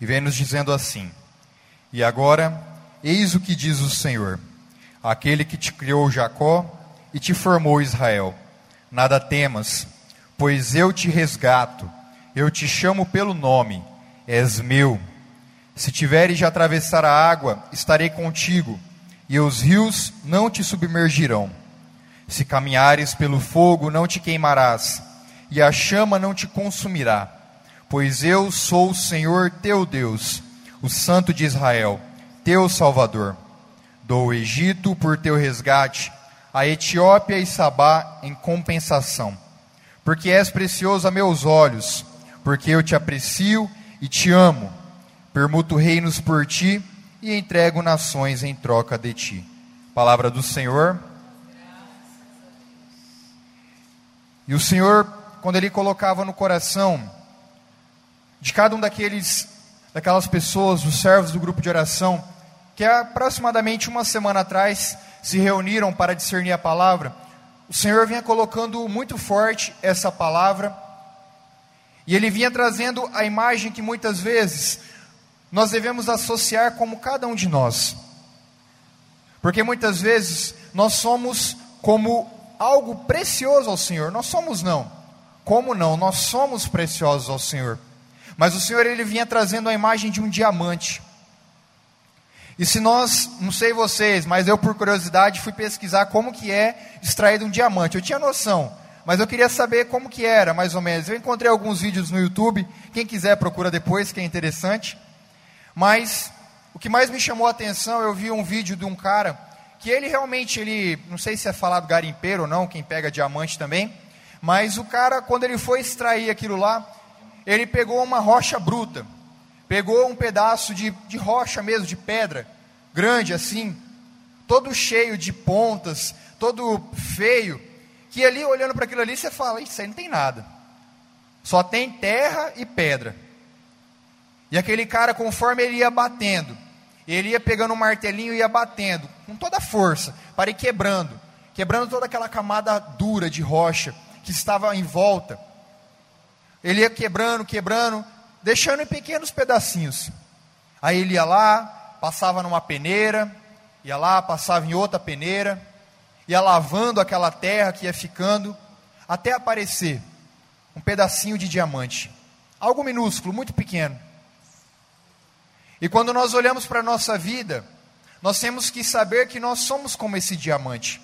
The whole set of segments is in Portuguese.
E vem nos dizendo assim: E agora, eis o que diz o Senhor, aquele que te criou Jacó e te formou Israel. Nada temas, pois eu te resgato, eu te chamo pelo nome, és meu. Se tiveres de atravessar a água, estarei contigo, e os rios não te submergirão. Se caminhares pelo fogo, não te queimarás, e a chama não te consumirá, pois eu sou o Senhor teu Deus, o Santo de Israel, teu Salvador. Dou o Egito por teu resgate, a Etiópia e Sabá em compensação, porque és precioso a meus olhos, porque eu te aprecio e te amo. Permuto reinos por ti e entrego nações em troca de ti. Palavra do Senhor. E o Senhor, quando Ele colocava no coração de cada um daqueles, daquelas pessoas, os servos do grupo de oração, que aproximadamente uma semana atrás se reuniram para discernir a palavra, o Senhor vinha colocando muito forte essa palavra, e Ele vinha trazendo a imagem que muitas vezes nós devemos associar como cada um de nós, porque muitas vezes nós somos como algo precioso ao Senhor. Nós somos não. Como não? Nós somos preciosos ao Senhor. Mas o Senhor ele vinha trazendo a imagem de um diamante. E se nós, não sei vocês, mas eu por curiosidade fui pesquisar como que é extraído um diamante. Eu tinha noção, mas eu queria saber como que era, mais ou menos. Eu encontrei alguns vídeos no YouTube, quem quiser procura depois, que é interessante. Mas o que mais me chamou a atenção, eu vi um vídeo de um cara que ele realmente, ele, não sei se é falado garimpeiro ou não, quem pega diamante também, mas o cara, quando ele foi extrair aquilo lá, ele pegou uma rocha bruta, pegou um pedaço de, de rocha mesmo, de pedra, grande assim, todo cheio de pontas, todo feio, que ali olhando para aquilo ali você fala, isso aí não tem nada, só tem terra e pedra. E aquele cara, conforme ele ia batendo, ele ia pegando um martelinho e ia batendo, com toda a força, para ir quebrando, quebrando toda aquela camada dura de rocha que estava em volta. Ele ia quebrando, quebrando, deixando em pequenos pedacinhos. Aí ele ia lá, passava numa peneira, ia lá, passava em outra peneira, ia lavando aquela terra que ia ficando, até aparecer um pedacinho de diamante. Algo minúsculo, muito pequeno. E quando nós olhamos para a nossa vida, nós temos que saber que nós somos como esse diamante.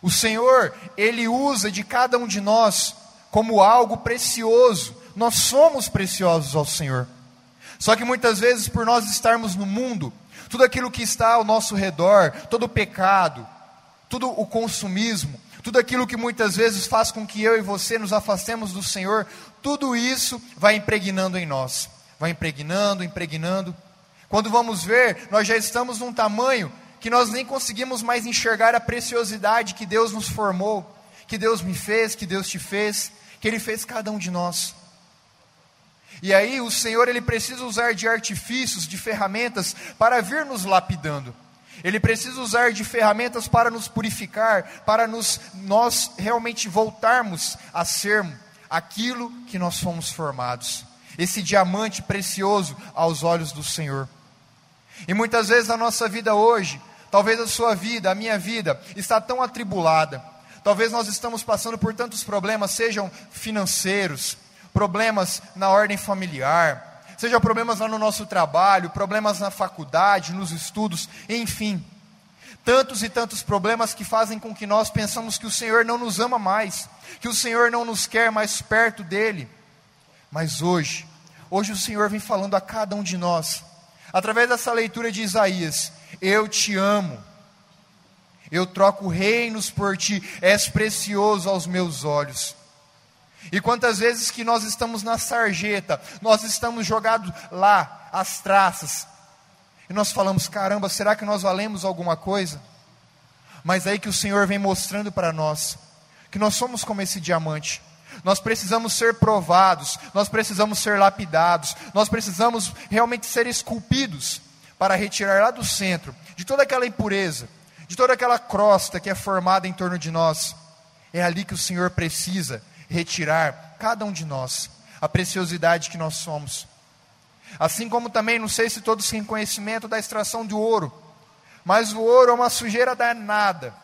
O Senhor, Ele usa de cada um de nós como algo precioso. Nós somos preciosos ao Senhor. Só que muitas vezes, por nós estarmos no mundo, tudo aquilo que está ao nosso redor, todo o pecado, tudo o consumismo, tudo aquilo que muitas vezes faz com que eu e você nos afastemos do Senhor, tudo isso vai impregnando em nós vai impregnando, impregnando. Quando vamos ver, nós já estamos num tamanho que nós nem conseguimos mais enxergar a preciosidade que Deus nos formou, que Deus me fez, que Deus te fez, que Ele fez cada um de nós. E aí o Senhor ele precisa usar de artifícios, de ferramentas para vir nos lapidando. Ele precisa usar de ferramentas para nos purificar, para nos nós realmente voltarmos a sermos aquilo que nós fomos formados esse diamante precioso aos olhos do Senhor. E muitas vezes a nossa vida hoje, talvez a sua vida, a minha vida, está tão atribulada. Talvez nós estamos passando por tantos problemas, sejam financeiros, problemas na ordem familiar, sejam problemas lá no nosso trabalho, problemas na faculdade, nos estudos, enfim. Tantos e tantos problemas que fazem com que nós pensamos que o Senhor não nos ama mais, que o Senhor não nos quer mais perto dele. Mas hoje, hoje o Senhor vem falando a cada um de nós, através dessa leitura de Isaías: Eu te amo, eu troco reinos por ti, és precioso aos meus olhos. E quantas vezes que nós estamos na sarjeta, nós estamos jogados lá, as traças, e nós falamos: caramba, será que nós valemos alguma coisa? Mas aí que o Senhor vem mostrando para nós que nós somos como esse diamante, nós precisamos ser provados, nós precisamos ser lapidados, nós precisamos realmente ser esculpidos para retirar lá do centro de toda aquela impureza, de toda aquela crosta que é formada em torno de nós. É ali que o Senhor precisa retirar cada um de nós, a preciosidade que nós somos. Assim como também, não sei se todos têm conhecimento da extração de ouro, mas o ouro é uma sujeira danada.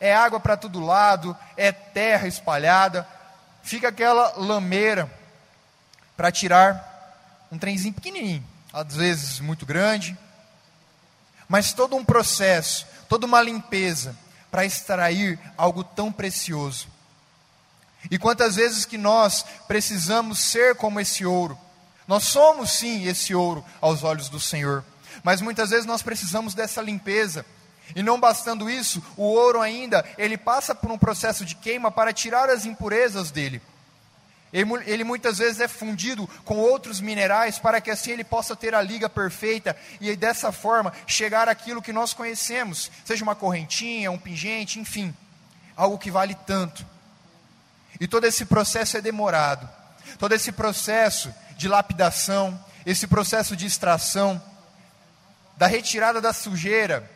É água para todo lado, é terra espalhada, fica aquela lameira para tirar um trenzinho pequenininho, às vezes muito grande, mas todo um processo, toda uma limpeza para extrair algo tão precioso. E quantas vezes que nós precisamos ser como esse ouro, nós somos sim esse ouro aos olhos do Senhor, mas muitas vezes nós precisamos dessa limpeza. E não bastando isso, o ouro ainda, ele passa por um processo de queima para tirar as impurezas dele. Ele, muitas vezes é fundido com outros minerais para que assim ele possa ter a liga perfeita e dessa forma chegar àquilo que nós conhecemos, seja uma correntinha, um pingente, enfim, algo que vale tanto. E todo esse processo é demorado. Todo esse processo de lapidação, esse processo de extração, da retirada da sujeira,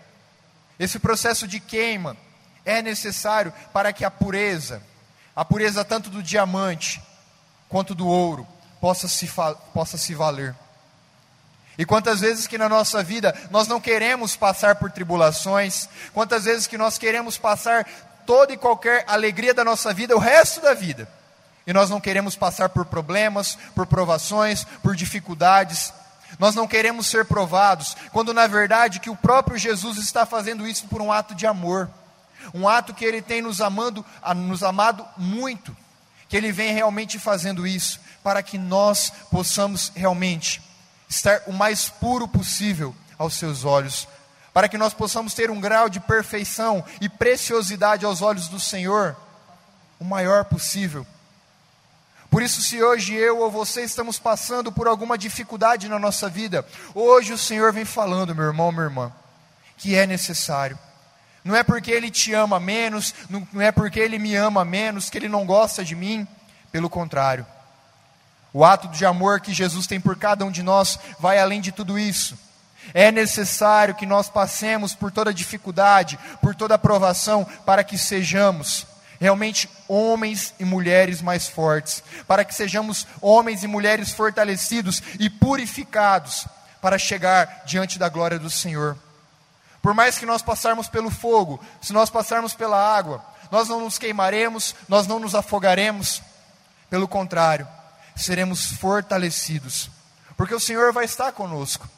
esse processo de queima, é necessário para que a pureza, a pureza tanto do diamante quanto do ouro, possa se, possa se valer. E quantas vezes que na nossa vida nós não queremos passar por tribulações, quantas vezes que nós queremos passar toda e qualquer alegria da nossa vida, o resto da vida, e nós não queremos passar por problemas, por provações, por dificuldades. Nós não queremos ser provados, quando na verdade que o próprio Jesus está fazendo isso por um ato de amor. Um ato que ele tem nos amando, nos amado muito, que ele vem realmente fazendo isso para que nós possamos realmente estar o mais puro possível aos seus olhos, para que nós possamos ter um grau de perfeição e preciosidade aos olhos do Senhor o maior possível por isso, se hoje eu ou você estamos passando por alguma dificuldade na nossa vida, hoje o Senhor vem falando, meu irmão, minha irmã, que é necessário. Não é porque Ele te ama menos, não é porque Ele me ama menos, que Ele não gosta de mim, pelo contrário. O ato de amor que Jesus tem por cada um de nós vai além de tudo isso. É necessário que nós passemos por toda dificuldade, por toda aprovação, para que sejamos realmente homens e mulheres mais fortes, para que sejamos homens e mulheres fortalecidos e purificados para chegar diante da glória do Senhor. Por mais que nós passarmos pelo fogo, se nós passarmos pela água, nós não nos queimaremos, nós não nos afogaremos, pelo contrário, seremos fortalecidos, porque o Senhor vai estar conosco.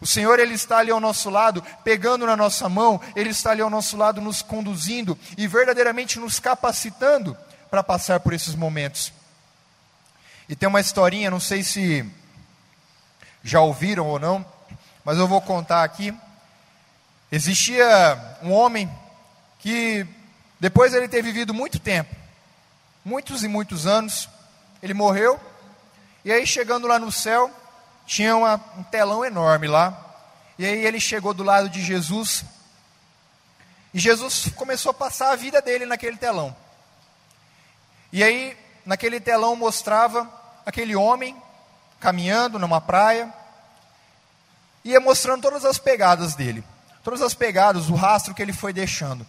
O Senhor, Ele está ali ao nosso lado, pegando na nossa mão, Ele está ali ao nosso lado, nos conduzindo e verdadeiramente nos capacitando para passar por esses momentos. E tem uma historinha, não sei se já ouviram ou não, mas eu vou contar aqui. Existia um homem que, depois de ele ter vivido muito tempo, muitos e muitos anos, ele morreu, e aí chegando lá no céu, tinha uma, um telão enorme lá. E aí ele chegou do lado de Jesus. E Jesus começou a passar a vida dele naquele telão. E aí, naquele telão mostrava aquele homem caminhando numa praia. Ia mostrando todas as pegadas dele. Todas as pegadas, o rastro que ele foi deixando.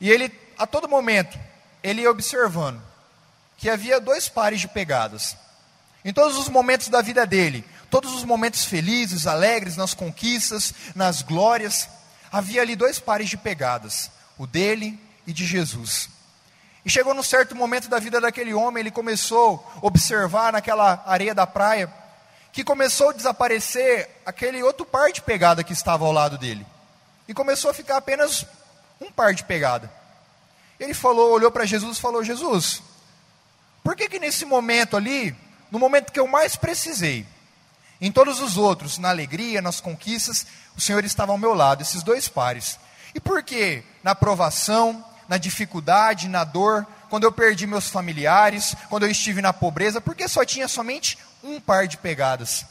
E ele, a todo momento, ele ia observando que havia dois pares de pegadas. Em todos os momentos da vida dele, todos os momentos felizes, alegres, nas conquistas, nas glórias, havia ali dois pares de pegadas, o dele e de Jesus. E chegou num certo momento da vida daquele homem, ele começou a observar naquela areia da praia, que começou a desaparecer aquele outro par de pegada que estava ao lado dele. E começou a ficar apenas um par de pegada. Ele falou, olhou para Jesus e falou: Jesus, por que que nesse momento ali no momento que eu mais precisei. Em todos os outros, na alegria, nas conquistas, o Senhor estava ao meu lado, esses dois pares. E por que? Na provação, na dificuldade, na dor, quando eu perdi meus familiares, quando eu estive na pobreza, porque só tinha somente um par de pegadas?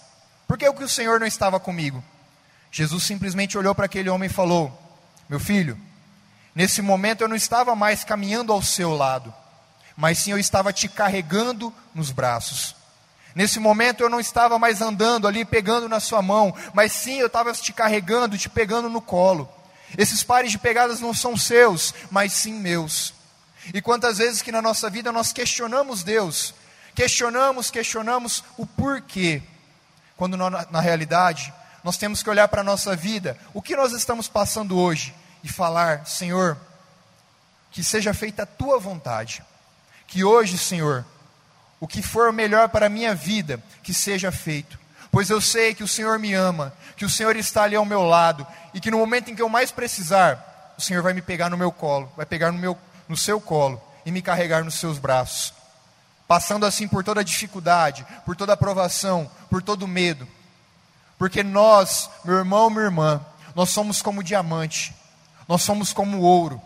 Por que o que o Senhor não estava comigo? Jesus simplesmente olhou para aquele homem e falou: Meu filho, nesse momento eu não estava mais caminhando ao seu lado, mas sim eu estava te carregando nos braços. Nesse momento eu não estava mais andando ali pegando na sua mão, mas sim eu estava te carregando, te pegando no colo. Esses pares de pegadas não são seus, mas sim meus. E quantas vezes que na nossa vida nós questionamos Deus, questionamos, questionamos o porquê. quando na, na realidade nós temos que olhar para a nossa vida, o que nós estamos passando hoje, e falar: Senhor, que seja feita a tua vontade. Que hoje, Senhor, o que for melhor para a minha vida, que seja feito. Pois eu sei que o Senhor me ama, que o Senhor está ali ao meu lado, e que no momento em que eu mais precisar, o Senhor vai me pegar no meu colo, vai pegar no, meu, no seu colo e me carregar nos seus braços. Passando assim por toda dificuldade, por toda provação, por todo medo. Porque nós, meu irmão, minha irmã, nós somos como diamante, nós somos como ouro.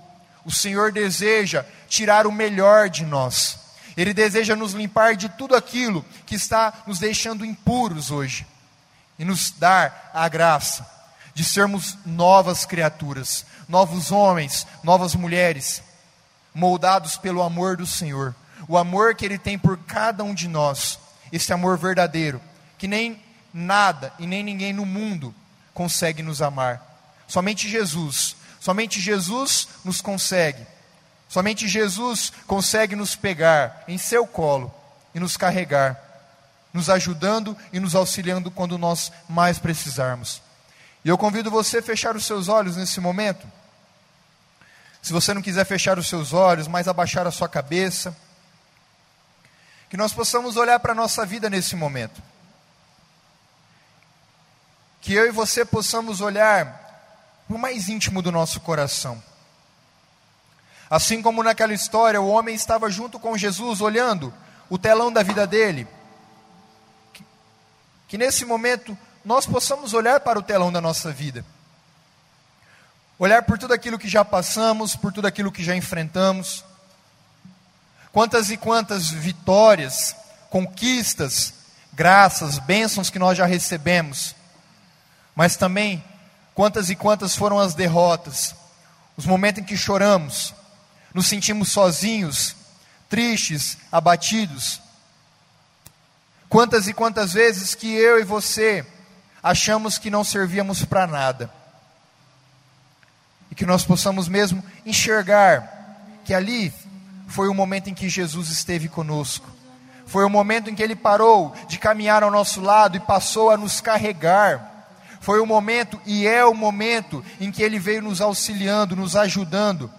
O Senhor deseja tirar o melhor de nós. Ele deseja nos limpar de tudo aquilo que está nos deixando impuros hoje e nos dar a graça de sermos novas criaturas, novos homens, novas mulheres, moldados pelo amor do Senhor, o amor que Ele tem por cada um de nós, esse amor verdadeiro, que nem nada e nem ninguém no mundo consegue nos amar. Somente Jesus, somente Jesus nos consegue. Somente Jesus consegue nos pegar em seu colo e nos carregar, nos ajudando e nos auxiliando quando nós mais precisarmos. E eu convido você a fechar os seus olhos nesse momento. Se você não quiser fechar os seus olhos, mas abaixar a sua cabeça, que nós possamos olhar para a nossa vida nesse momento que eu e você possamos olhar o mais íntimo do nosso coração. Assim como naquela história, o homem estava junto com Jesus, olhando o telão da vida dele. Que, que nesse momento nós possamos olhar para o telão da nossa vida. Olhar por tudo aquilo que já passamos, por tudo aquilo que já enfrentamos. Quantas e quantas vitórias, conquistas, graças, bênçãos que nós já recebemos mas também quantas e quantas foram as derrotas, os momentos em que choramos, nos sentimos sozinhos, tristes, abatidos. Quantas e quantas vezes que eu e você achamos que não servíamos para nada. E que nós possamos mesmo enxergar que ali foi o momento em que Jesus esteve conosco. Foi o momento em que ele parou de caminhar ao nosso lado e passou a nos carregar foi o momento e é o momento em que Ele veio nos auxiliando, nos ajudando.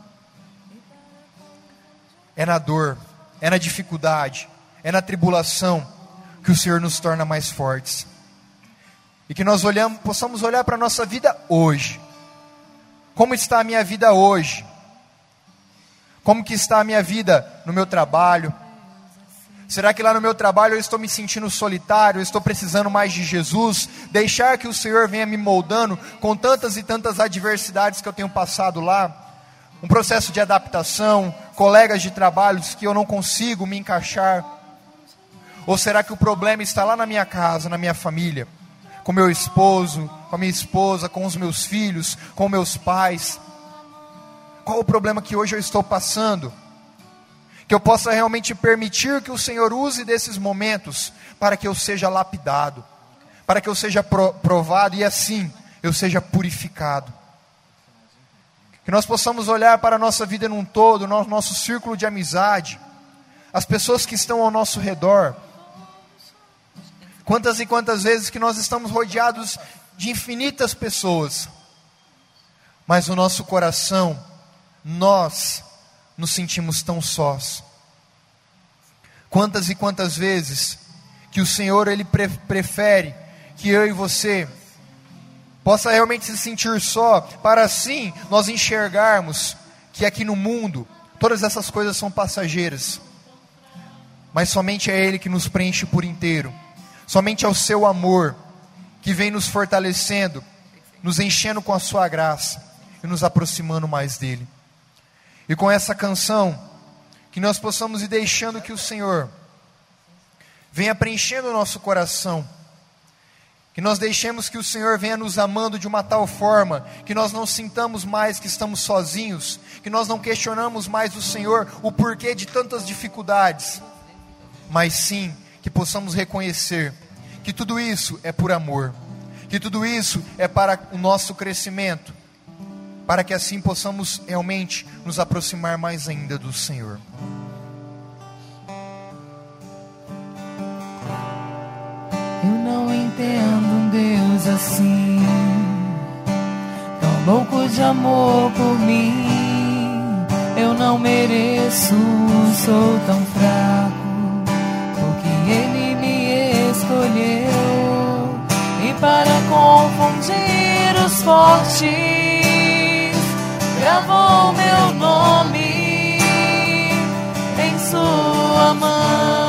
É na dor, é na dificuldade, é na tribulação que o Senhor nos torna mais fortes. E que nós olhamos, possamos olhar para a nossa vida hoje. Como está a minha vida hoje? Como que está a minha vida no meu trabalho, Será que lá no meu trabalho eu estou me sentindo solitário, eu estou precisando mais de Jesus? Deixar que o Senhor venha me moldando com tantas e tantas adversidades que eu tenho passado lá? Um processo de adaptação, colegas de trabalhos que eu não consigo me encaixar? Ou será que o problema está lá na minha casa, na minha família? Com meu esposo, com a minha esposa, com os meus filhos, com meus pais? Qual o problema que hoje eu estou passando? que eu possa realmente permitir que o Senhor use desses momentos para que eu seja lapidado, para que eu seja provado e assim eu seja purificado. Que nós possamos olhar para a nossa vida num todo, no nosso círculo de amizade, as pessoas que estão ao nosso redor. Quantas e quantas vezes que nós estamos rodeados de infinitas pessoas, mas no nosso coração, nós nos sentimos tão sós. Quantas e quantas vezes que o Senhor ele pre prefere que eu e você possa realmente se sentir só, para assim nós enxergarmos que aqui no mundo todas essas coisas são passageiras. Mas somente é ele que nos preenche por inteiro. Somente é o seu amor que vem nos fortalecendo, nos enchendo com a sua graça e nos aproximando mais dele. E com essa canção, que nós possamos ir deixando que o Senhor venha preenchendo o nosso coração. Que nós deixemos que o Senhor venha nos amando de uma tal forma que nós não sintamos mais que estamos sozinhos, que nós não questionamos mais o Senhor o porquê de tantas dificuldades, mas sim que possamos reconhecer que tudo isso é por amor, que tudo isso é para o nosso crescimento, para que assim possamos realmente nos aproximar mais ainda do Senhor. Eu não entendo um Deus assim, tão louco de amor por mim. Eu não mereço, sou tão fraco, porque Ele me escolheu e para confundir os fortes gravou meu nome em Sua mão.